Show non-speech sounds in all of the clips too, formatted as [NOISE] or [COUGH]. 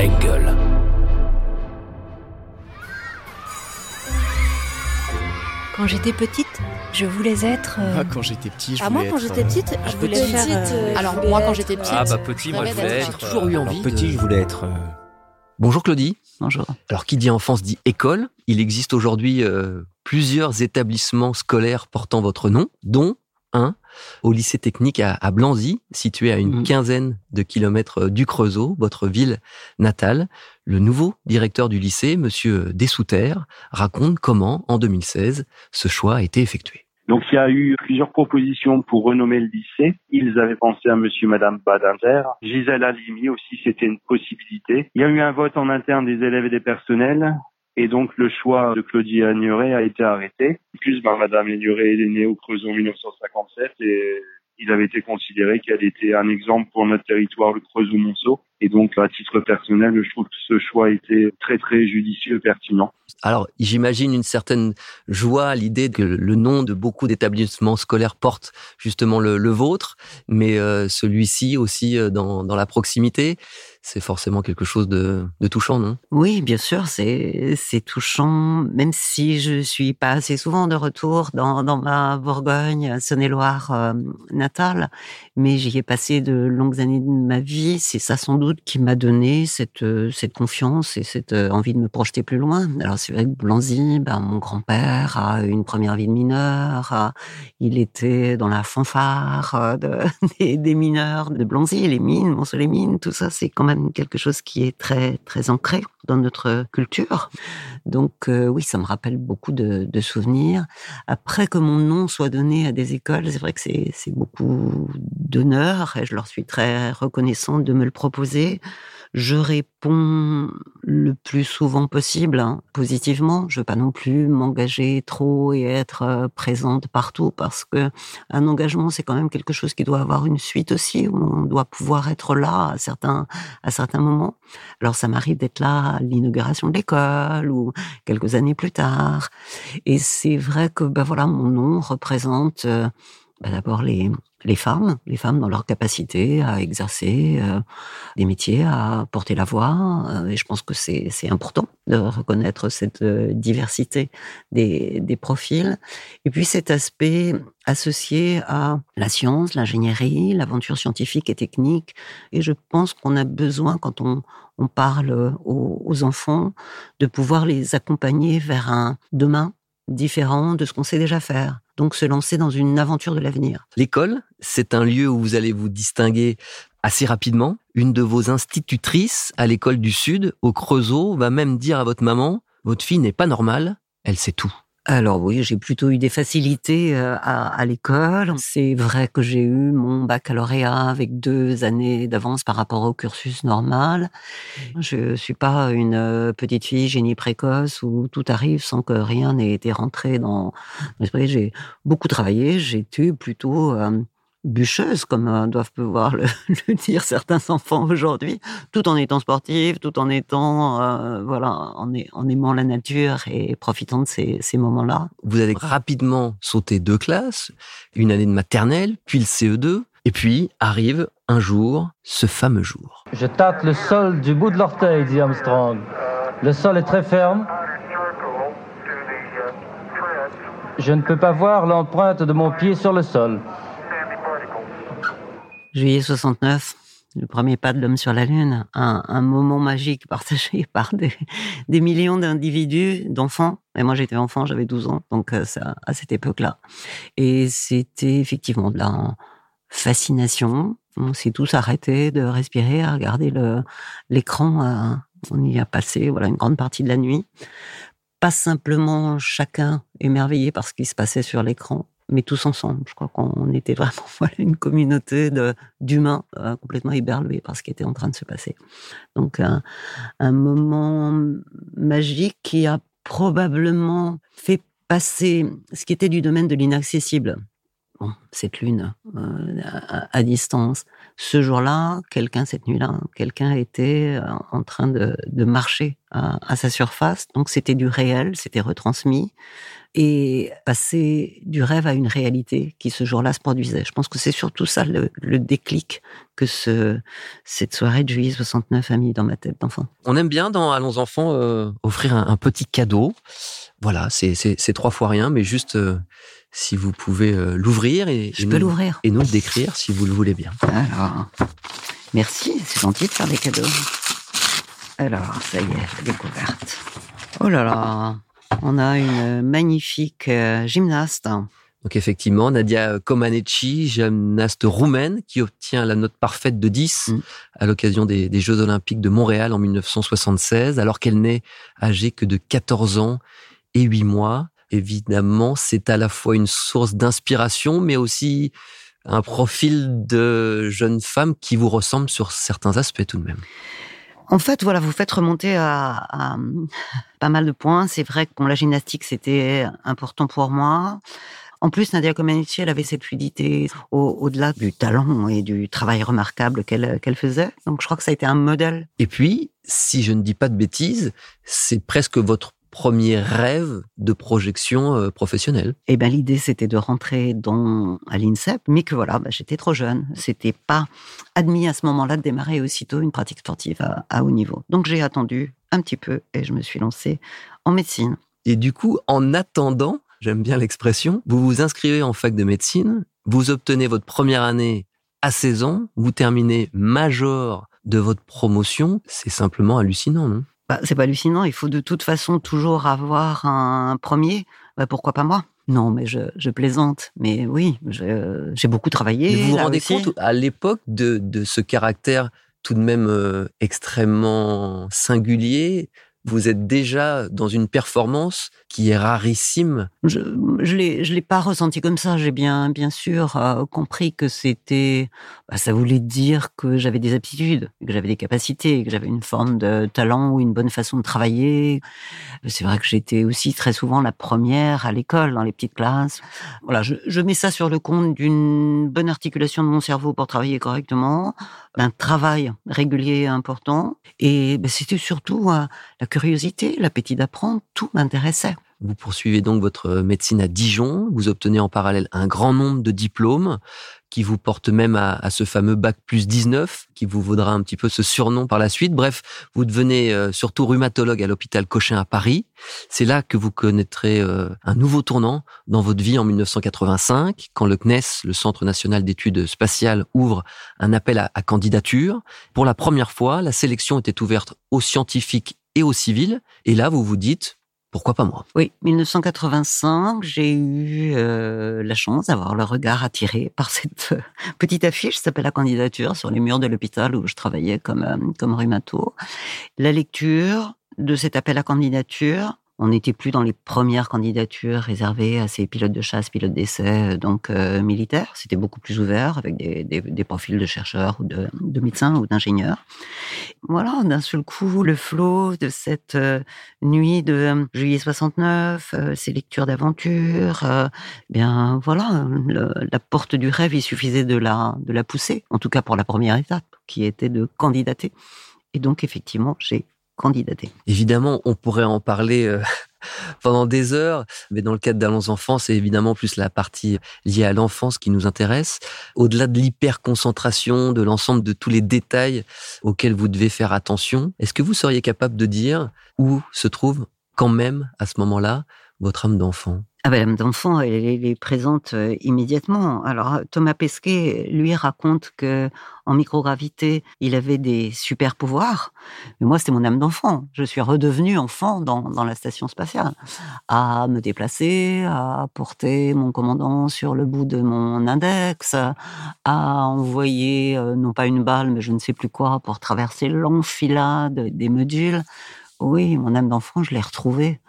Engel. Quand j'étais petite, je voulais être. euh, Ah, quand j'étais petit, je Ah, voulais moi, quand j'étais euh, petite, je voulais petite, faire. euh, alors, moi, quand j'étais petite, Ah bah petit, moi je rêvais voulais d'être être. J'ai toujours eu envie. Alors, petit, de- je voulais être. euh, Bonjour Claudie. Bonjour. Alors qui dit enfance dit école. Il existe aujourd'hui euh, plusieurs établissements scolaires portant votre nom, dont un au lycée technique à, à Blanzy, situé à une Mhm. quinzaine de kilomètres du Creusot, votre ville natale. Le nouveau directeur du lycée, Monsieur Dessouter, raconte comment, en 2016, ce choix a été effectué. Donc il y a eu plusieurs propositions pour renommer le lycée. Ils avaient pensé à monsieur et madame Badinter. Gisèle Halimi aussi, c'était une possibilité. Il y a eu un vote en interne des élèves et des personnels. Et donc le choix de Claudie Agnuret a été arrêté. En plus, ben, madame Agnuret est née au Creusot en 1957 et il avait été considéré qu'elle était un exemple pour notre territoire, le Creusot-Monceau. Et donc, à titre personnel, je trouve que ce choix était très, très judicieux et pertinent. Alors, j'imagine une certaine joie à l'idée que le nom de beaucoup d'établissements scolaires porte justement le, le vôtre, mais euh, celui-ci aussi euh, dans, dans la proximité, c'est forcément quelque chose de, de touchant, non? Oui, bien sûr, c'est c'est touchant, même si je suis pas assez souvent de retour dans, dans ma Bourgogne, Saône-et-Loire euh, natale, mais j'y ai passé de longues années de ma vie. C'est ça sans doute qui m'a donné cette euh, cette confiance et cette euh, envie de me projeter plus loin. Alors c'est vrai que Blanzy, ben, mon grand-père a une première vie de mineur, il était dans la fanfare euh, de, [LAUGHS] des, mineurs de Blanzy, les mines, Monceau-les-Mines, tout ça, c'est quand même quelque chose qui est très très ancré dans notre culture. Donc oui, ça me rappelle beaucoup de, de souvenirs. Après que mon nom soit donné à des écoles, c'est vrai que c'est beaucoup d'honneur et je leur suis très reconnaissante de me le proposer. Je réponds le plus souvent possible, hein, positivement. Je veux pas non plus m'engager trop et être euh, présente partout parce que un engagement, c'est quand même quelque chose qui doit avoir une suite aussi, on doit pouvoir être là à certains, à certains moments. Alors ça m'arrive d'être là à l'inauguration de l'école ou quelques années plus tard. Et c'est vrai que ben voilà, mon nom représente euh, ben d'abord les les femmes, les femmes dans leur capacité à exercer euh, des métiers, à porter la voix. euh, et je pense que c'est important de reconnaître cette euh, diversité des, des profils. Et puis cet aspect associé à la science, l'ingénierie, l'aventure scientifique et technique. Et je pense qu'on a besoin, quand on, on parle aux, aux enfants, de pouvoir les accompagner vers un demain différent de ce qu'on sait déjà faire. Donc se lancer dans une aventure de l'avenir. L'école, c'est un lieu où vous allez vous distinguer assez rapidement. Une de vos institutrices à l'école du Sud, au Creusot, va même dire à votre maman, votre fille n'est pas normale, elle sait tout. Alors oui, j'ai plutôt eu des facilités euh, à, à l'école. C'est vrai que j'ai eu mon baccalauréat avec deux années d'avance par rapport au cursus normal. Je suis pas une euh, petite fille génie précoce où tout arrive sans que rien n'ait été rentré dans l'esprit. J'ai beaucoup travaillé. J'ai été plutôt euh, bûcheuse, comme euh, doivent pouvoir le, [LAUGHS] le dire certains enfants aujourd'hui, tout en étant sportive, tout en étant, euh, voilà, en, ai- en aimant la nature et profitant de ces, ces moments-là. Vous allez rapidement sauter deux classes, une année de maternelle, puis le CE2, et puis arrive un jour, ce fameux jour. Je tâte le sol du bout de l'orteil, dit Armstrong. Le sol est très ferme. Je ne peux pas voir l'empreinte de mon pied sur le sol. Juillet 69, le premier pas de l'homme sur la Lune, un, un moment magique [LAUGHS] partagé par des, millions d'individus, d'enfants. Et moi, j'étais enfant, j'avais 12 ans, donc euh, à cette époque-là. Et c'était effectivement de la fascination. On s'est tous arrêtés de respirer, à regarder l'écran. euh, on y a passé voilà une grande partie de la nuit. Pas simplement chacun émerveillé par ce qui se passait sur l'écran, mais tous ensemble. Je crois qu'on [LAUGHS] était vraiment [LAUGHS] une communauté d'humains euh, complètement éberlués par ce qui était en train de se passer. Donc un moment magique qui a probablement fait passer ce qui était du domaine de l'inaccessible bon, cette lune euh, à, distance. Ce jour-là, quelqu'un, cette nuit-là, quelqu'un était euh, en train de, marcher à, sa surface. Donc c'était du réel, c'était retransmis et passer du rêve à une réalité qui ce jour-là se produisait. Je pense que c'est surtout ça le, déclic que ce, cette soirée de juillet 69 a mis dans ma tête d'enfant. On aime bien dans Allons enfants euh, offrir un, petit cadeau. Voilà, c'est trois fois rien, mais juste si vous pouvez euh, l'ouvrir et, nous le décrire si vous le voulez bien. Alors, merci, c'est gentil de faire des cadeaux. Alors, ça y est, la découverte. Oh là là, on a une magnifique euh, gymnaste. Donc effectivement, Nadia Comaneci, gymnaste roumaine, qui obtient la note parfaite de 10 mm. à l'occasion des, des, Jeux Olympiques de Montréal en 1976, alors qu'elle n'est âgée que de 14 ans et 8 mois évidemment, c'est à la fois une source d'inspiration, mais aussi un profil de jeune femme qui vous ressemble sur certains aspects tout de même. En fait, voilà, vous faites remonter à, pas mal de points. C'est vrai que la gymnastique, c'était important pour moi. En plus, Nadia Comaneci, elle avait cette fluidité au-delà du talent et du travail remarquable qu'elle faisait. Donc, je crois que ça a été un modèle. Et puis, si je ne dis pas de bêtises, c'est presque votre premier rêve de projection euh, professionnelle Eh ben l'idée c'était de rentrer dans à l'INSEP, mais que voilà, bah, j'étais trop jeune, c'était pas admis à ce moment-là de démarrer aussitôt une pratique sportive à, haut niveau. Donc j'ai attendu un petit peu et je me suis lancée en médecine. Et du coup, en attendant, j'aime bien l'expression, vous vous inscrivez en fac de médecine, vous obtenez votre première année à 16 ans, vous terminez major de votre promotion, c'est simplement hallucinant, non? Bah, c'est pas hallucinant. Il faut de toute façon toujours avoir un premier. Bah, pourquoi pas moi? Non, mais je, plaisante. Mais oui, j'ai beaucoup travaillé. vous vous rendez compte à l'époque de, ce caractère tout de même euh, extrêmement singulier vous êtes déjà dans une performance qui est rarissime. Je je l'ai je l'ai pas ressenti comme ça. J'ai bien bien sûr euh, compris que c'était bah, ça voulait dire que j'avais des aptitudes, que j'avais des capacités, que j'avais une forme de talent ou une bonne façon de travailler. C'est vrai que j'étais aussi très souvent la première à l'école dans les petites classes. Voilà, je, mets ça sur le compte d'une bonne articulation de mon cerveau pour travailler correctement, d'un travail régulier important. Et ben, c'était surtout euh, la curiosité, l'appétit d'apprendre, tout m'intéressait. Vous poursuivez donc votre médecine à Dijon, vous obtenez en parallèle un grand nombre de diplômes qui vous portent même à, ce fameux bac plus 19, qui vous vaudra un petit peu ce surnom par la suite. Bref, vous devenez euh, surtout rhumatologue à l'hôpital Cochin à Paris. C'est là que vous connaîtrez euh, un nouveau tournant dans votre vie en 1985, quand le CNES, le Centre national d'études spatiales, ouvre un appel à, à candidature. Pour la première fois, la sélection était ouverte aux scientifiques et aux civils. Et là, vous vous dites, pourquoi pas moi? Oui, 1985, j'ai eu euh, la chance d'avoir le regard attiré par [LAUGHS] cette euh, petite affiche qui s'appelle la candidature sur les murs de l'hôpital où je travaillais comme euh, comme rhumato. La lecture de cet appel à candidature on n'était plus dans les premières candidatures réservées à ces pilotes de chasse, pilotes d'essai, euh, donc euh, militaires. C'était beaucoup plus ouvert avec des, profils de chercheurs ou de, médecins ou d'ingénieurs. Voilà, d'un seul coup, le flot de cette euh, nuit de juillet 69, ces lectures d'aventure, bien voilà, la porte du rêve, il suffisait de la, de la pousser, en tout cas pour la première étape, qui était de candidater. Et donc, effectivement, j'ai Évidemment, on pourrait en parler euh, [LAUGHS] pendant des heures, mais dans le cadre d'Allons enfants, c'est évidemment plus la partie liée à l'enfance qui nous intéresse. Au-delà de l'hyper-concentration, de l'ensemble de tous les détails auxquels vous devez faire attention, est-ce que vous seriez capable de dire où se trouve quand même à ce moment-là votre âme d'enfant? Ah ben, l'âme d'enfant, elle, est présente immédiatement. Alors Thomas Pesquet, lui, raconte que en microgravité, il avait des super pouvoirs. Mais moi, c'était mon âme d'enfant. Je suis redevenu enfant dans, dans la station spatiale, à me déplacer, à porter mon commandant sur le bout de mon index, à envoyer euh, non pas une balle, mais je ne sais plus quoi pour traverser l'enfilade des modules. Oui, mon âme d'enfant, je l'ai retrouvée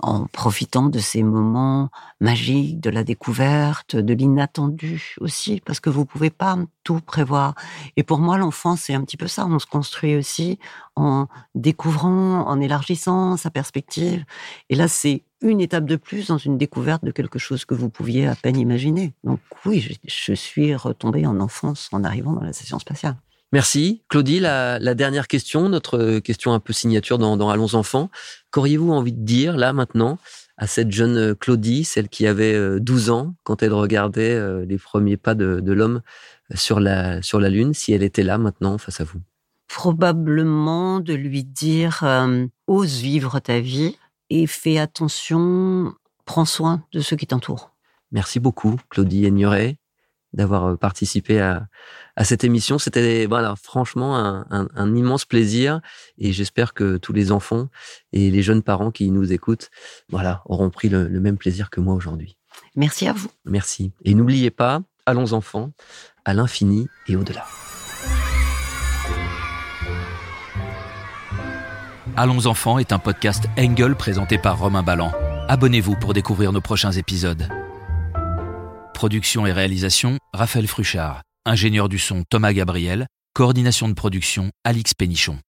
en profitant de ces moments magiques, de la découverte, de l'inattendu aussi, parce que vous pouvez pas tout prévoir. Et pour moi, l'enfance, c'est un petit peu ça. On se construit aussi en découvrant, en élargissant sa perspective. Et là, c'est une étape de plus dans une découverte de quelque chose que vous pouviez à peine imaginer. Donc oui, je, je suis retombée en enfance en arrivant dans la station spatiale. Merci. Claudie, la, la, dernière question, notre question un peu signature dans, dans Allons enfants. Qu'auriez-vous envie de dire là maintenant à cette jeune Claudie, celle qui avait 12 ans quand elle regardait les premiers pas de, de l'homme sur la, sur la Lune, si elle était là maintenant face à vous? Probablement de lui dire euh, ose vivre ta vie et fais attention, prends soin de ceux qui t'entourent. Merci beaucoup, Claudie Aigneret, d'avoir participé à, à cette émission. C'était voilà, franchement un, un, un, immense plaisir et j'espère que tous les enfants et les jeunes parents qui nous écoutent voilà, auront pris le, le même plaisir que moi aujourd'hui. Merci à vous. Merci. Et n'oubliez pas, allons enfants, à l'infini et au-delà. Allons enfants est un podcast Engel présenté par Romain Ballan. Abonnez-vous pour découvrir nos prochains épisodes. Production et réalisation, Raphaël Fruchard. Ingénieur du son, Thomas Gabriel. Coordination de production, Alix Pénichon.